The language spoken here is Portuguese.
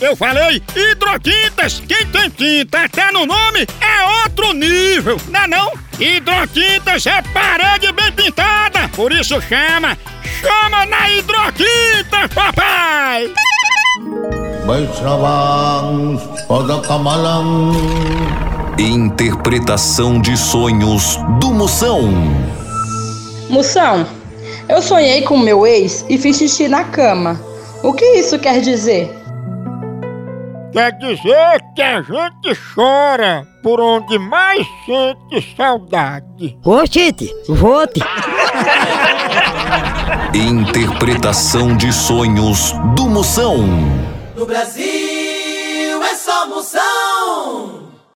Eu falei hidrotintas. Quem tem tinta até no nome é outro nível, não é não? Hidrotintas é parede bem pintada, por isso chama, chama na hidrotinta, papai! Interpretação de sonhos do Moção. Moção, eu sonhei com meu ex e fiz xixi na cama. O que isso quer dizer? Quer dizer que a gente chora por onde mais sente saudade. Ô, Tite, vote. Interpretação de sonhos do Moção. No Brasil é só moção.